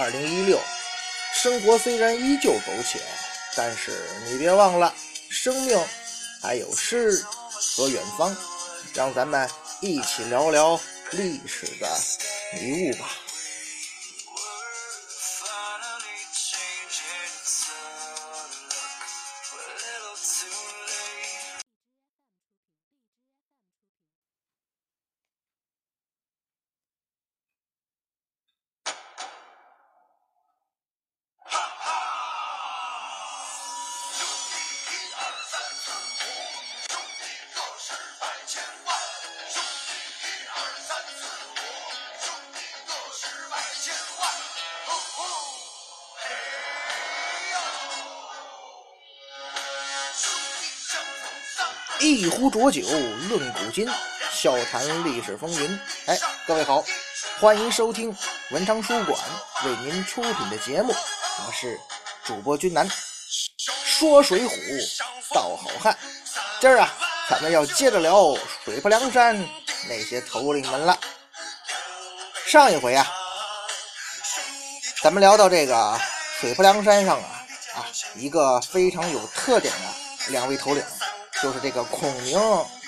二零一六，生活虽然依旧苟且，但是你别忘了，生命还有诗和远方。让咱们一起聊聊历史的迷雾吧。一壶浊酒论古今，笑谈历史风云。哎，各位好，欢迎收听文昌书馆为您出品的节目，我是主播君南。说水浒道好汉，今儿啊，咱们要接着聊水泊梁山那些头领们了。上一回啊，咱们聊到这个水泊梁山上啊啊，一个非常有特点的两位头领。就是这个孔明、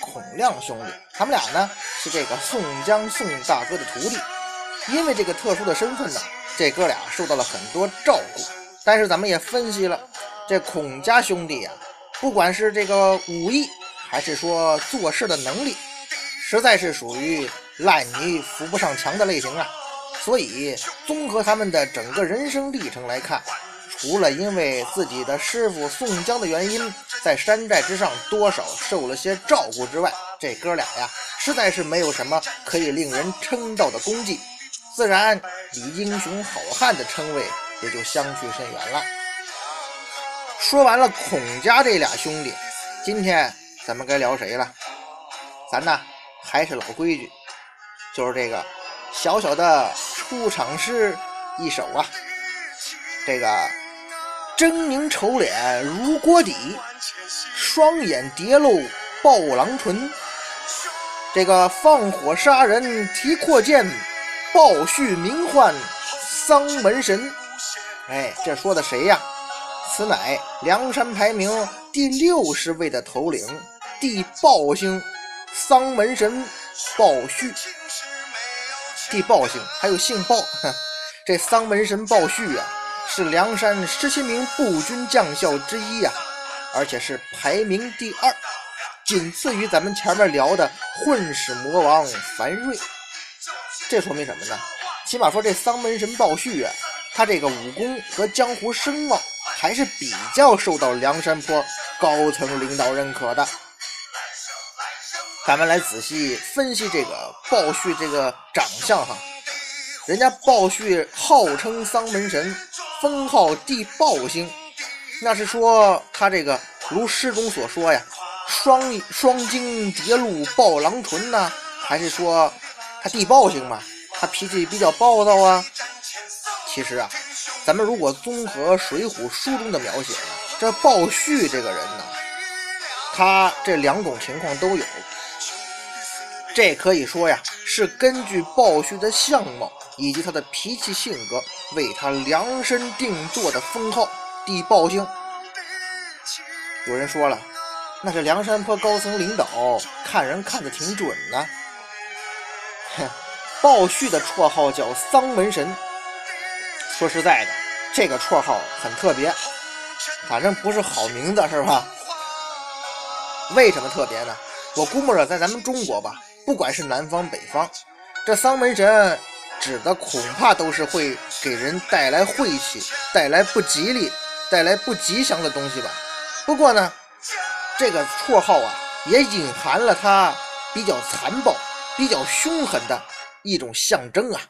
孔亮兄弟，他们俩呢是这个宋江宋大哥的徒弟。因为这个特殊的身份呢，这哥俩受到了很多照顾。但是咱们也分析了，这孔家兄弟呀，不管是这个武艺，还是说做事的能力，实在是属于烂泥扶不上墙的类型啊。所以综合他们的整个人生历程来看，除了因为自己的师傅宋江的原因。在山寨之上，多少受了些照顾之外，这哥俩呀，实在是没有什么可以令人称道的功绩，自然以英雄好汉的称谓也就相去甚远了。说完了孔家这俩兄弟，今天咱们该聊谁了？咱呢还是老规矩，就是这个小小的出场诗一首啊，这个。狰狞丑脸如锅底，双眼叠露暴狼唇。这个放火杀人提阔剑，暴旭名唤丧门神。哎，这说的谁呀？此乃梁山排名第六十位的头领，地暴星丧门神暴旭。地暴星还有姓鲍，这丧门神暴旭啊。是梁山十七名步军将校之一呀，而且是排名第二，仅次于咱们前面聊的混世魔王樊瑞。这说明什么呢？起码说这丧门神鲍旭啊，他这个武功和江湖声望还是比较受到梁山坡高层领导认可的。咱们来仔细分析这个鲍旭这个长相哈，人家鲍旭号称丧门神。封号地豹星，那是说他这个如诗中所说呀，双双睛叠露暴狼唇呢，还是说他地豹星嘛？他脾气比较暴躁啊。其实啊，咱们如果综合《水浒》书中的描写，这鲍旭这个人呢，他这两种情况都有。这可以说呀，是根据鲍旭的相貌。以及他的脾气性格，为他量身定做的封号“地豹星”。有人说了，那是梁山泊高层领导看人看得挺准呢。哼，鲍旭的绰号叫“丧门神”。说实在的，这个绰号很特别，反正不是好名字，是吧？为什么特别呢？我估摸着在咱们中国吧，不管是南方北方，这丧门神。指的恐怕都是会给人带来晦气、带来不吉利、带来不吉祥的东西吧。不过呢，这个绰号啊，也隐含了他比较残暴、比较凶狠的一种象征啊。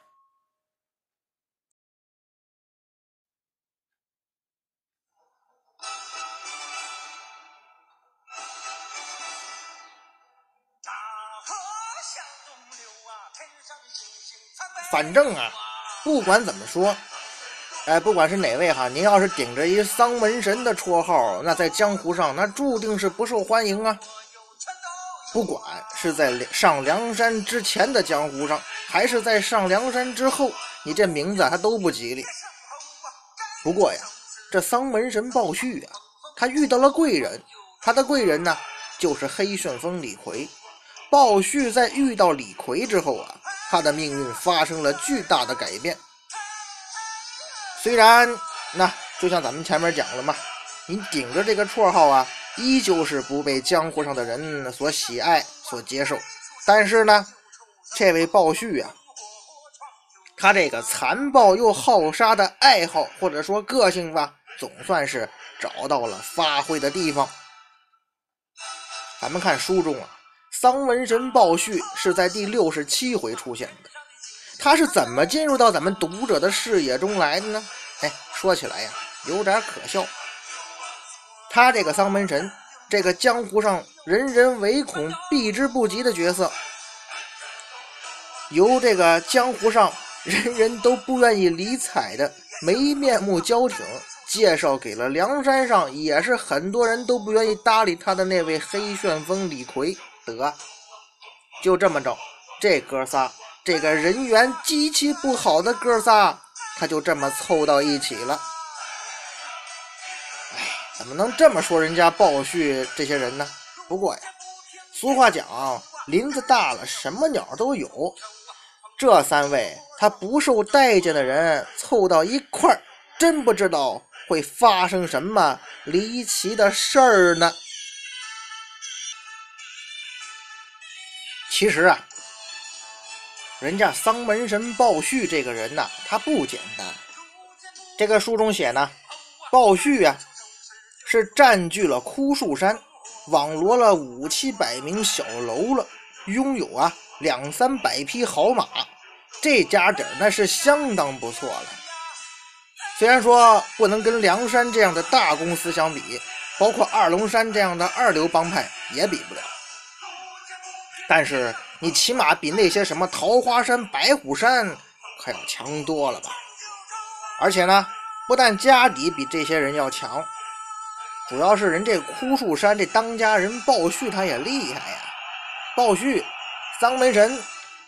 反正啊，不管怎么说，哎，不管是哪位哈，您要是顶着一丧门神的绰号，那在江湖上那注定是不受欢迎啊。不管是在上梁山之前的江湖上，还是在上梁山之后，你这名字他都不吉利。不过呀，这丧门神鲍旭啊，他遇到了贵人，他的贵人呢就是黑旋风李逵。鲍旭在遇到李逵之后啊，他的命运发生了巨大的改变。虽然那就像咱们前面讲了嘛，你顶着这个绰号啊。依旧是不被江湖上的人所喜爱、所接受。但是呢，这位鲍旭啊，他这个残暴又好杀的爱好或者说个性吧，总算是找到了发挥的地方。咱们看书中啊，丧门神鲍旭是在第六十七回出现的。他是怎么进入到咱们读者的视野中来的呢？哎，说起来呀，有点可笑。他这个丧门神，这个江湖上人人唯恐避之不及的角色，由这个江湖上人人都不愿意理睬的没面目交挺，介绍给了梁山上也是很多人都不愿意搭理他的那位黑旋风李逵。得，就这么着，这哥仨，这个人缘极其不好的哥仨，他就这么凑到一起了。哎怎么能这么说人家鲍旭这些人呢？不过呀，俗话讲，林子大了，什么鸟都有。这三位他不受待见的人凑到一块儿，真不知道会发生什么离奇的事儿呢。其实啊，人家丧门神鲍旭这个人呐，他不简单。这个书中写呢，鲍旭啊。是占据了枯树山，网罗了五七百名小喽了，拥有啊两三百匹好马，这家底那是相当不错了。虽然说不能跟梁山这样的大公司相比，包括二龙山这样的二流帮派也比不了，但是你起码比那些什么桃花山、白虎山可要强多了吧？而且呢，不但家底比这些人要强。主要是人这枯树山这当家人鲍旭他也厉害呀。鲍旭，丧门神，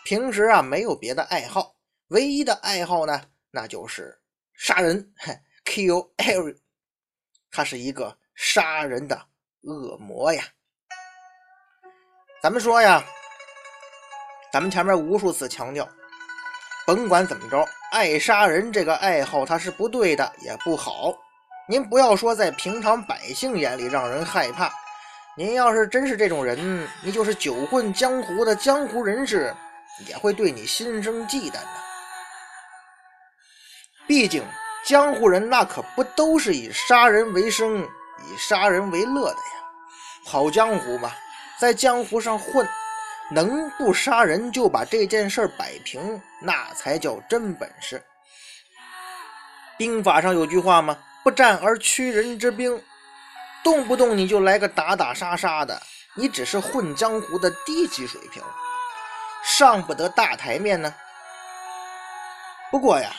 平时啊没有别的爱好，唯一的爱好呢，那就是杀人，kill every。他是一个杀人的恶魔呀。咱们说呀，咱们前面无数次强调，甭管怎么着，爱杀人这个爱好他是不对的，也不好。您不要说在平常百姓眼里让人害怕，您要是真是这种人，你就是久混江湖的江湖人士，也会对你心生忌惮的。毕竟江湖人那可不都是以杀人为生、以杀人为乐的呀。跑江湖嘛，在江湖上混，能不杀人就把这件事摆平，那才叫真本事。兵法上有句话吗？不战而屈人之兵，动不动你就来个打打杀杀的，你只是混江湖的低级水平，上不得大台面呢。不过呀，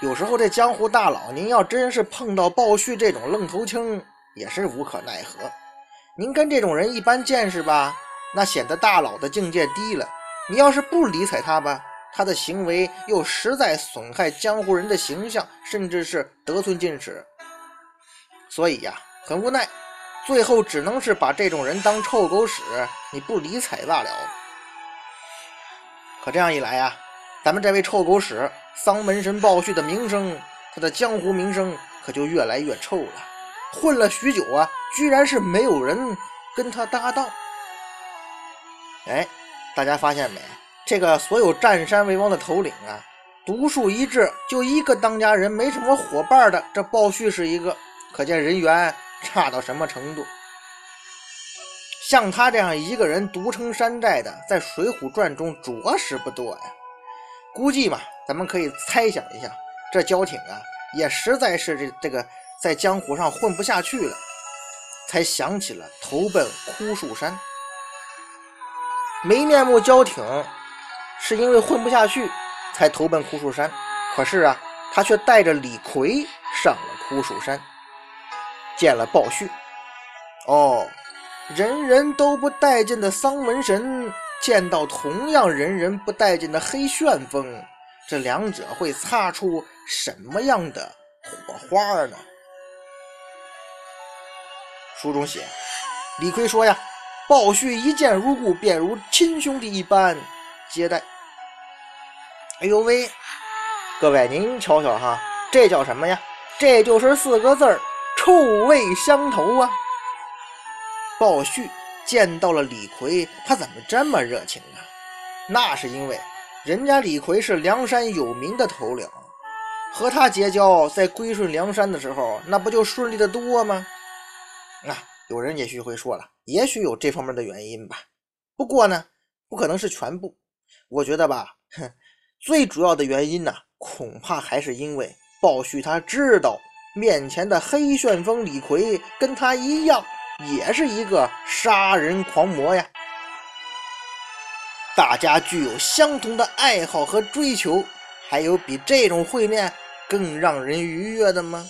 有时候这江湖大佬，您要真是碰到鲍旭这种愣头青，也是无可奈何。您跟这种人一般见识吧，那显得大佬的境界低了。你要是不理睬他吧，他的行为又实在损害江湖人的形象，甚至是得寸进尺。所以呀，很无奈，最后只能是把这种人当臭狗屎，你不理睬罢了。可这样一来呀，咱们这位臭狗屎丧门神鲍旭的名声，他的江湖名声可就越来越臭了。混了许久啊，居然是没有人跟他搭档。哎，大家发现没？这个所有占山为王的头领啊，独树一帜，就一个当家人，没什么伙伴的。这鲍旭是一个。可见人缘差到什么程度？像他这样一个人独撑山寨的，在《水浒传》中着实不多呀。估计嘛，咱们可以猜想一下，这焦挺啊，也实在是这这个在江湖上混不下去了，才想起了投奔枯树山。没面目交挺，是因为混不下去才投奔枯树山。可是啊，他却带着李逵上了枯树山，见了鲍旭。哦，人人都不待见的丧门神，见到同样人人不待见的黑旋风，这两者会擦出什么样的火花呢？书中写，李逵说呀：“鲍旭一见如故，便如亲兄弟一般接待。”哎呦喂！各位，您瞧瞧哈，这叫什么呀？这就是四个字儿：臭味相投啊！鲍旭见到了李逵，他怎么这么热情啊？那是因为人家李逵是梁山有名的头领，和他结交，在归顺梁山的时候，那不就顺利的多吗？那有人也许会说了，也许有这方面的原因吧。不过呢，不可能是全部。我觉得吧，哼，最主要的原因呢。恐怕还是因为鲍旭他知道面前的黑旋风李逵跟他一样，也是一个杀人狂魔呀。大家具有相同的爱好和追求，还有比这种会面更让人愉悦的吗？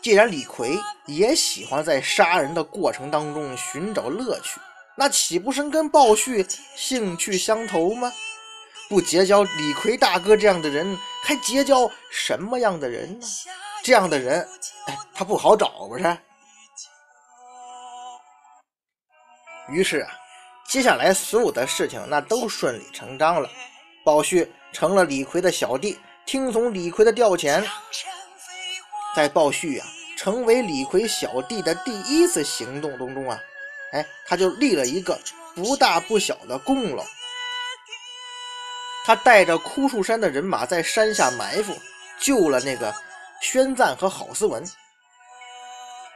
既然李逵也喜欢在杀人的过程当中寻找乐趣。那岂不是跟鲍旭兴趣相投吗？不结交李逵大哥这样的人，还结交什么样的人呢？这样的人，哎，他不好找，不是？于是啊，接下来所有的事情那都顺理成章了。鲍旭成了李逵的小弟，听从李逵的调遣。在鲍旭啊成为李逵小弟的第一次行动当中啊。哎，他就立了一个不大不小的功劳。他带着枯树山的人马在山下埋伏，救了那个宣赞和郝思文。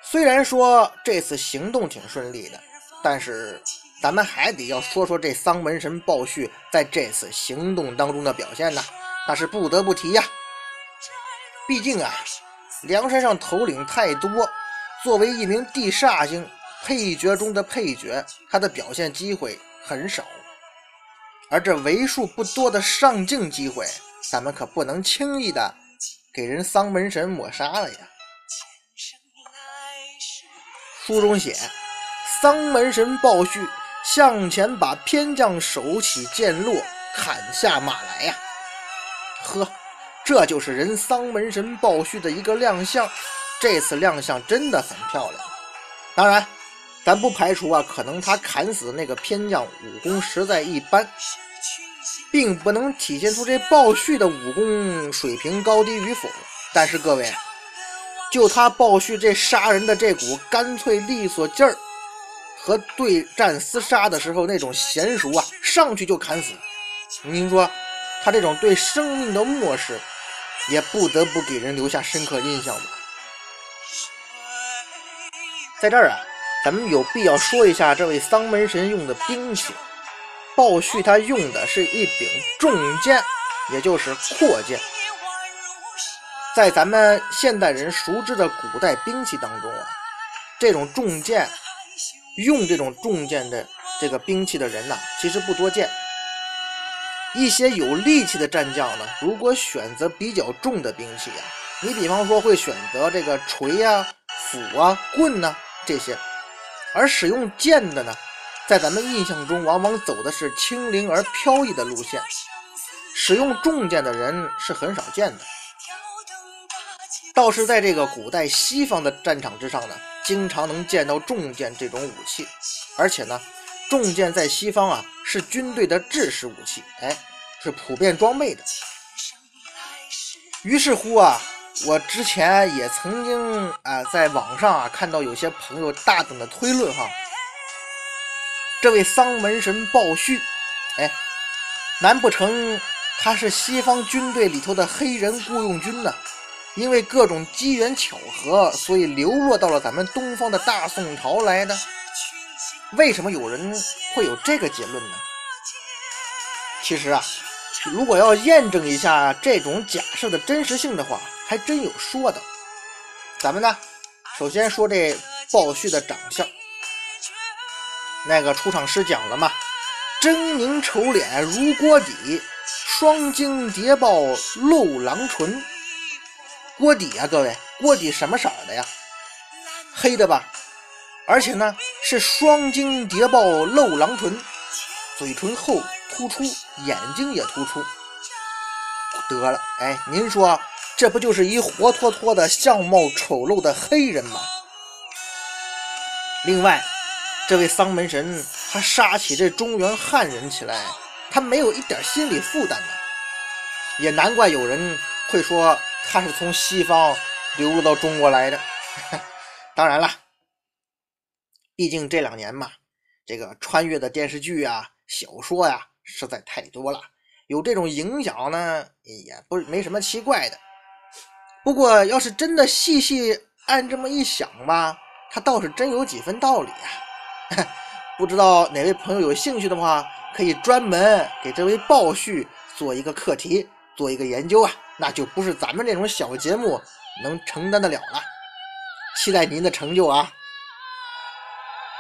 虽然说这次行动挺顺利的，但是咱们还得要说说这丧门神鲍旭在这次行动当中的表现呢，那是不得不提呀。毕竟啊，梁山上头领太多，作为一名地煞星。配角中的配角，他的表现机会很少，而这为数不多的上镜机会，咱们可不能轻易的给人丧门神抹杀了呀。书中写，丧门神鲍旭向前把偏将手起剑落，砍下马来呀。呵，这就是人丧门神鲍旭的一个亮相，这次亮相真的很漂亮。当然。咱不排除啊，可能他砍死那个偏将武功实在一般，并不能体现出这鲍旭的武功水平高低与否。但是各位，就他鲍旭这杀人的这股干脆利索劲儿，和对战厮杀的时候那种娴熟啊，上去就砍死。您说他这种对生命的漠视，也不得不给人留下深刻印象吧？在这儿啊。咱们有必要说一下这位丧门神用的兵器。鲍旭他用的是一柄重剑，也就是阔剑。在咱们现代人熟知的古代兵器当中啊，这种重剑用这种重剑的这个兵器的人呐，其实不多见。一些有力气的战将呢，如果选择比较重的兵器啊，你比方说会选择这个锤呀、斧啊、棍呐这些。而使用剑的呢，在咱们印象中往往走的是轻灵而飘逸的路线，使用重剑的人是很少见的。倒是在这个古代西方的战场之上呢，经常能见到重剑这种武器，而且呢，重剑在西方啊是军队的制式武器，哎，是普遍装备的。于是乎啊。我之前也曾经啊，在网上啊看到有些朋友大胆的推论哈，这位丧门神鲍旭，哎，难不成他是西方军队里头的黑人雇佣军呢？因为各种机缘巧合，所以流落到了咱们东方的大宋朝来的。为什么有人会有这个结论呢？其实啊，如果要验证一下这种假设的真实性的话，还真有说的，咱们呢，首先说这鲍旭的长相，那个出场诗讲了嘛，狰狞丑脸如锅底，双睛谍报露狼唇。锅底啊，各位，锅底什么色的呀？黑的吧？而且呢，是双睛谍报露狼唇，嘴唇厚突出，眼睛也突出。得了，哎，您说这不就是一活脱脱的相貌丑陋的黑人吗？另外，这位丧门神他杀起这中原汉人起来，他没有一点心理负担呢，也难怪有人会说他是从西方流入到中国来的。当然了，毕竟这两年嘛，这个穿越的电视剧啊、小说呀实在太多了，有这种影响呢，也不没什么奇怪的。不过要是真的细细按这么一想吧。他倒是真有几分道理啊！不知道哪位朋友有兴趣的话，可以专门给这位鲍旭做一个课题，做一个研究啊！那就不是咱们这种小节目能承担得了了。期待您的成就啊！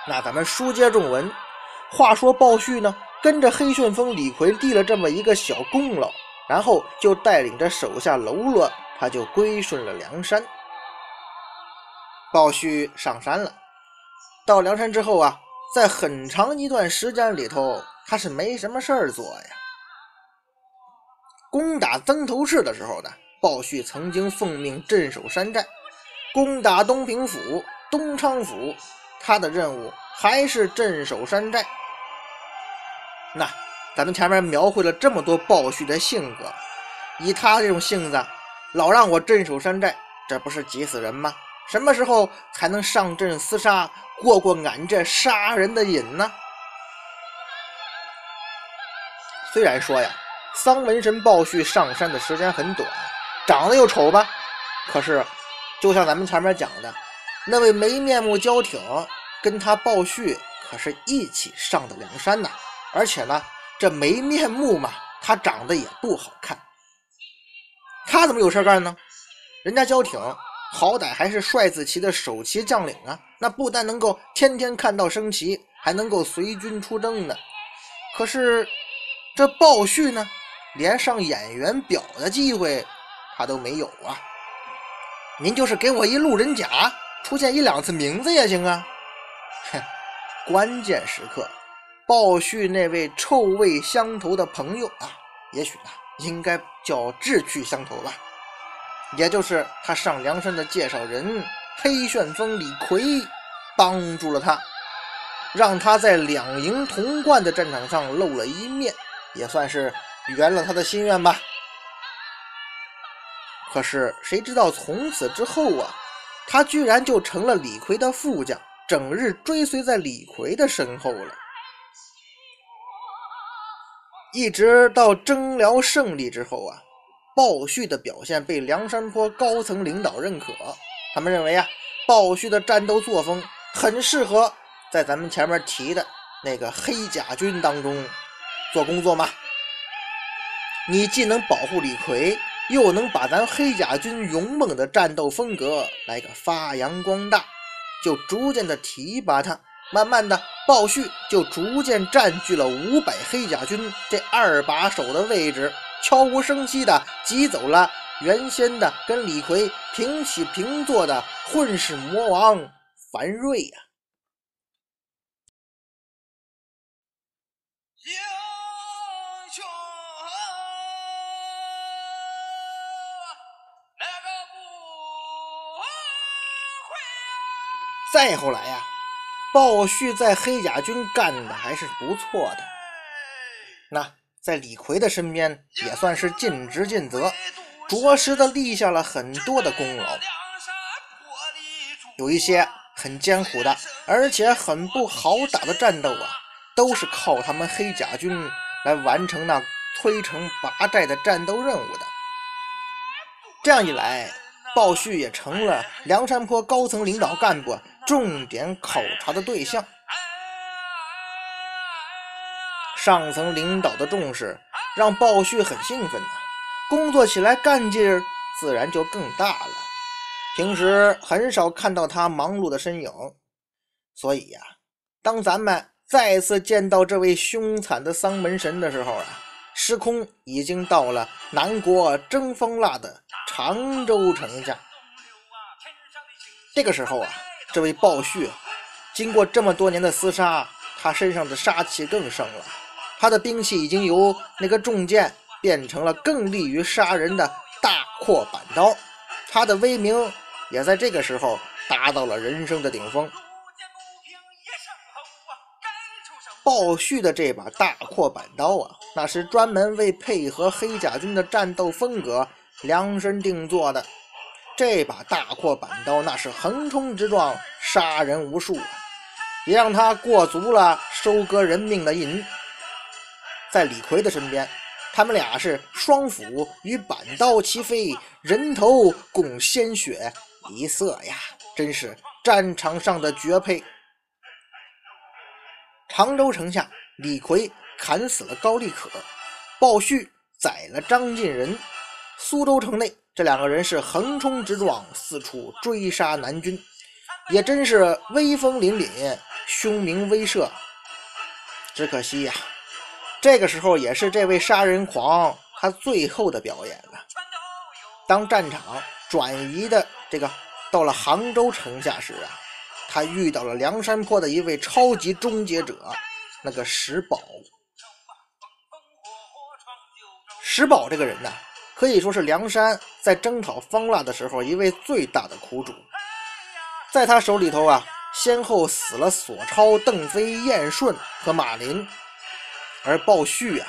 那咱们书接正文，话说鲍旭呢，跟着黑旋风李逵立了这么一个小功劳，然后就带领着手下喽啰，他就归顺了梁山。鲍旭上山了，到梁山之后啊，在很长一段时间里头，他是没什么事儿做呀。攻打曾头市的时候呢，鲍旭曾经奉命镇守山寨；攻打东平府、东昌府，他的任务还是镇守山寨。那咱们前面描绘了这么多鲍旭的性格，以他这种性子，老让我镇守山寨，这不是急死人吗？什么时候才能上阵厮杀，过过俺这杀人的瘾呢？虽然说呀，丧门神鲍旭上山的时间很短，长得又丑吧，可是就像咱们前面讲的，那位没面目焦挺跟他鲍旭可是一起上的梁山呐。而且呢，这没面目嘛，他长得也不好看。他怎么有事干呢？人家焦挺。好歹还是帅子旗的首旗将领啊，那不但能够天天看到升旗，还能够随军出征呢。可是这鲍旭呢，连上演员表的机会他都没有啊。您就是给我一路人甲，出现一两次名字也行啊。哼，关键时刻，鲍旭那位臭味相投的朋友啊，也许呢，应该叫志趣相投吧。也就是他上梁山的介绍人黑旋风李逵帮助了他，让他在两营同冠的战场上露了一面，也算是圆了他的心愿吧。可是谁知道从此之后啊，他居然就成了李逵的副将，整日追随在李逵的身后了，一直到征辽胜利之后啊。鲍旭的表现被梁山泊高层领导认可，他们认为啊，鲍旭的战斗作风很适合在咱们前面提的那个黑甲军当中做工作嘛。你既能保护李逵，又能把咱黑甲军勇猛的战斗风格来个发扬光大，就逐渐的提拔他。慢慢的，鲍旭就逐渐占据了五百黑甲军这二把手的位置。悄无声息的挤走了原先的跟李逵平起平坐的混世魔王樊瑞呀！再后来呀，鲍旭在黑甲军干的还是不错的，那。在李逵的身边也算是尽职尽责，着实的立下了很多的功劳。有一些很艰苦的，而且很不好打的战斗啊，都是靠他们黑甲军来完成那摧城拔寨的战斗任务的。这样一来，鲍旭也成了梁山泊高层领导干部重点考察的对象。上层领导的重视让鲍旭很兴奋呐，工作起来干劲儿自然就更大了。平时很少看到他忙碌的身影，所以呀，当咱们再次见到这位凶残的丧门神的时候啊，时空已经到了南国争风腊的常州城下。这个时候啊，这位鲍旭经过这么多年的厮杀，他身上的杀气更盛了。他的兵器已经由那个重剑变成了更利于杀人的大阔板刀，他的威名也在这个时候达到了人生的顶峰。鲍旭的这把大阔板刀啊，那是专门为配合黑甲军的战斗风格量身定做的。这把大阔板刀那是横冲直撞，杀人无数啊，也让他过足了收割人命的瘾。在李逵的身边，他们俩是双斧与板刀齐飞，人头共鲜血一色呀，真是战场上的绝配。常州城下，李逵砍死了高丽可，鲍旭宰了张进仁。苏州城内，这两个人是横冲直撞，四处追杀南军，也真是威风凛凛，凶名威慑。只可惜呀，这个时候也是这位杀人狂他最后的表演了。当战场转移的这个到了杭州城下时啊。他遇到了梁山坡的一位超级终结者，那个石宝。石宝这个人呢，可以说是梁山在征讨方腊的时候一位最大的苦主。在他手里头啊，先后死了索超、邓飞、燕顺和马林，而鲍旭啊，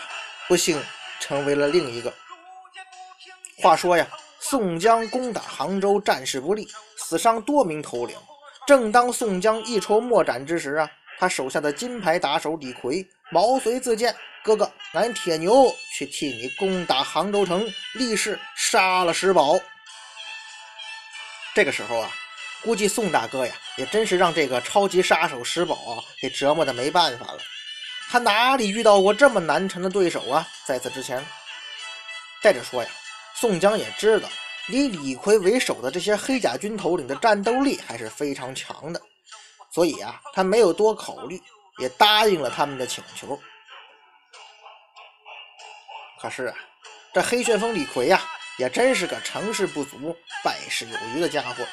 不幸成为了另一个。话说呀，宋江攻打杭州，战事不利，死伤多名头领。正当宋江一筹莫展之时啊，他手下的金牌打手李逵毛遂自荐：“哥哥，俺铁牛去替你攻打杭州城，立誓杀了石宝。”这个时候啊，估计宋大哥呀，也真是让这个超级杀手石宝啊给折磨的没办法了。他哪里遇到过这么难缠的对手啊？在此之前，再者说呀，宋江也知道。以李逵为首的这些黑甲军头领的战斗力还是非常强的，所以啊，他没有多考虑，也答应了他们的请求。可是啊，这黑旋风李逵呀，也真是个成事不足败事有余的家伙。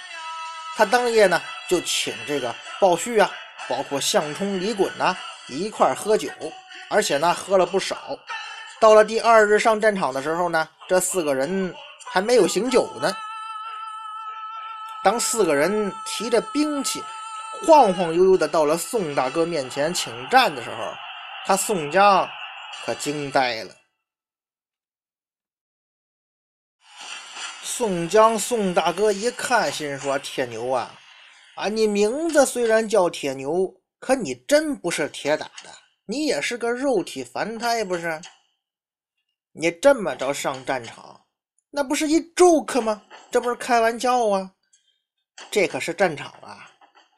他当夜呢，就请这个鲍旭啊，包括项冲、李衮呐一块喝酒，而且呢，喝了不少。到了第二日上战场的时候呢，这四个人。还没有醒酒呢。当四个人提着兵器，晃晃悠悠的到了宋大哥面前请战的时候，他宋江可惊呆了。宋江，宋大哥一看，心说：“铁牛啊，啊，你名字虽然叫铁牛，可你真不是铁打的，你也是个肉体凡胎，不是？你这么着上战场。”那不是一 joke 吗？这不是开玩笑啊！这可是战场啊，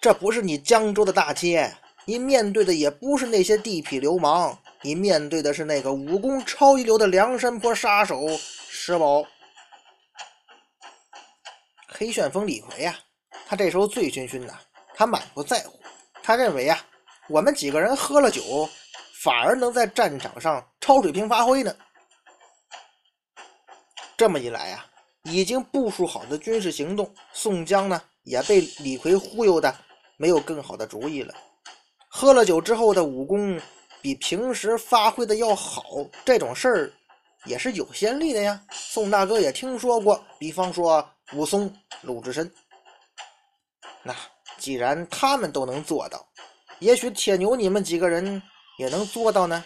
这不是你江州的大街，你面对的也不是那些地痞流氓，你面对的是那个武功超一流的梁山泊杀手石宝。黑旋风李逵呀，他这时候醉醺醺的，他满不在乎，他认为呀，我们几个人喝了酒，反而能在战场上超水平发挥呢。这么一来呀，已经部署好的军事行动，宋江呢也被李逵忽悠的没有更好的主意了。喝了酒之后的武功比平时发挥的要好，这种事儿也是有先例的呀。宋大哥也听说过，比方说武松、鲁智深。那既然他们都能做到，也许铁牛你们几个人也能做到呢。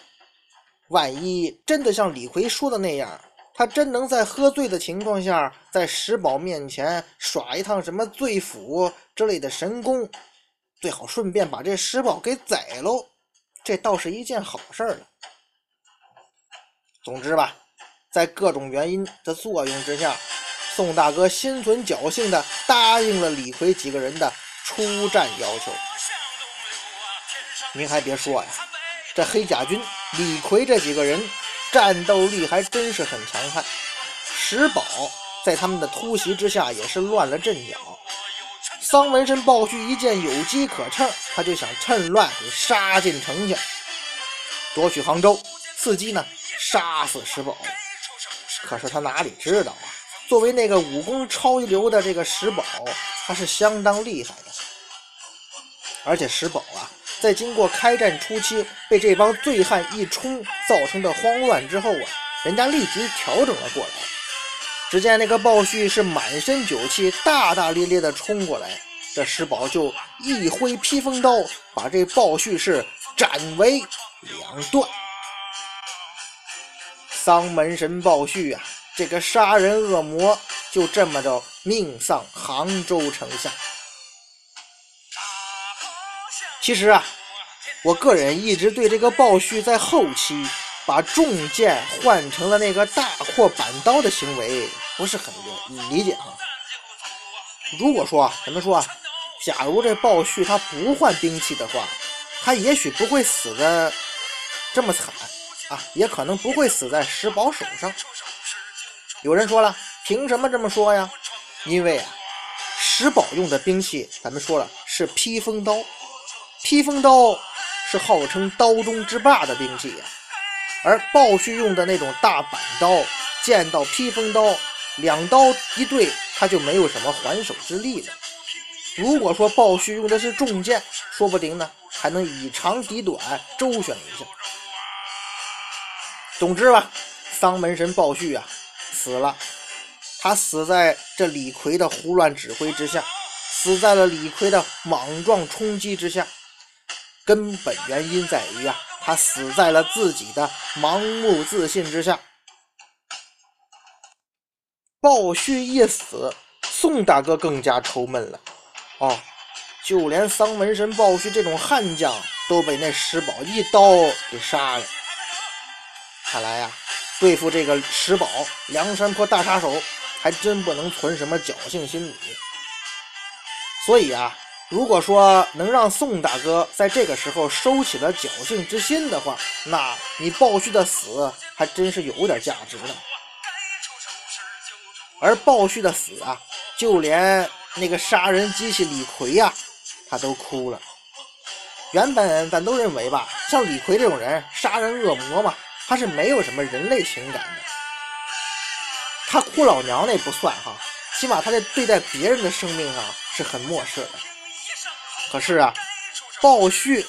万一真的像李逵说的那样，他真能在喝醉的情况下，在石宝面前耍一趟什么醉斧之类的神功，最好顺便把这石宝给宰喽，这倒是一件好事了。总之吧，在各种原因的作用之下，宋大哥心存侥幸的答应了李逵几个人的出战要求。您还别说呀，这黑甲军李逵这几个人。战斗力还真是很强悍，石宝在他们的突袭之下也是乱了阵脚。桑文神鲍旭一见有机可乘，他就想趁乱给杀进城去，夺取杭州，伺机呢杀死石宝。可是他哪里知道啊？作为那个武功超一流的这个石宝，他是相当厉害的。而且石宝啊，在经过开战初期被这帮醉汉一冲造成的慌乱之后啊，人家立即调整了过来。只见那个鲍旭是满身酒气，大大咧咧的冲过来，这石宝就一挥披风刀，把这鲍旭是斩为两段。丧门神鲍旭啊，这个杀人恶魔就这么着命丧杭州城下。其实啊，我个人一直对这个鲍旭在后期把重剑换成了那个大阔板刀的行为不是很理解哈。如果说啊咱们说啊，假如这鲍旭他不换兵器的话，他也许不会死的这么惨啊，也可能不会死在石宝手上。有人说了，凭什么这么说呀？因为啊，石宝用的兵器，咱们说了是披风刀。披风刀是号称刀中之霸的兵器呀，而鲍旭用的那种大板刀，见到披风刀，两刀一对，他就没有什么还手之力了。如果说鲍旭用的是重剑，说不定呢还能以长抵短，周旋一下。总之吧，丧门神鲍旭啊死了，他死在这李逵的胡乱指挥之下，死在了李逵的莽撞冲击之下。根本原因在于啊，他死在了自己的盲目自信之下。鲍旭一死，宋大哥更加愁闷了。哦，就连丧门神鲍旭这种悍将都被那石宝一刀给杀了。看来呀，对付这个石宝梁山泊大杀手，还真不能存什么侥幸心理。所以啊。如果说能让宋大哥在这个时候收起了侥幸之心的话，那你鲍旭的死还真是有点价值的。而鲍旭的死啊，就连那个杀人机器李逵呀，他都哭了。原本咱都认为吧，像李逵这种人，杀人恶魔嘛，他是没有什么人类情感的。他哭老娘那不算哈，起码他在对待别人的生命上是很漠视的。可是啊，鲍旭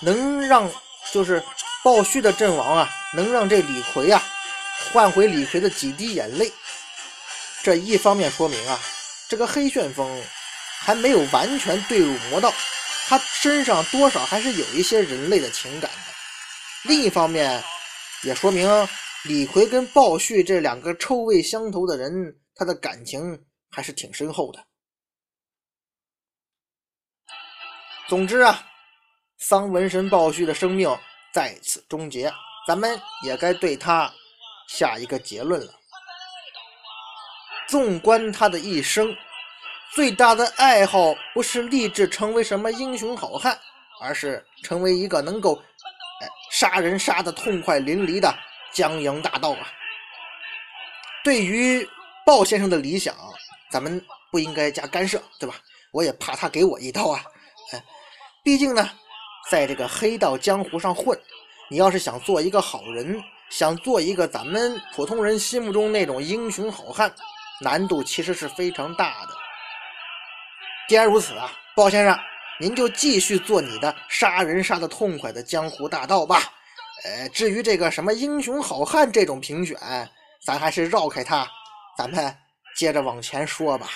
能让就是鲍旭的阵亡啊，能让这李逵啊换回李逵的几滴眼泪。这一方面说明啊，这个黑旋风还没有完全队入魔道，他身上多少还是有一些人类的情感的。另一方面，也说明李逵跟鲍旭这两个臭味相投的人，他的感情还是挺深厚的。总之啊，丧文神鲍旭的生命在此终结，咱们也该对他下一个结论了。纵观他的一生，最大的爱好不是立志成为什么英雄好汉，而是成为一个能够哎杀人杀的痛快淋漓的江洋大盗啊。对于鲍先生的理想，咱们不应该加干涉，对吧？我也怕他给我一刀啊。哎毕竟呢，在这个黑道江湖上混，你要是想做一个好人，想做一个咱们普通人心目中那种英雄好汉，难度其实是非常大的。既然如此啊，鲍先生，您就继续做你的杀人杀的痛快的江湖大盗吧。呃，至于这个什么英雄好汉这种评选，咱还是绕开它，咱们接着往前说吧。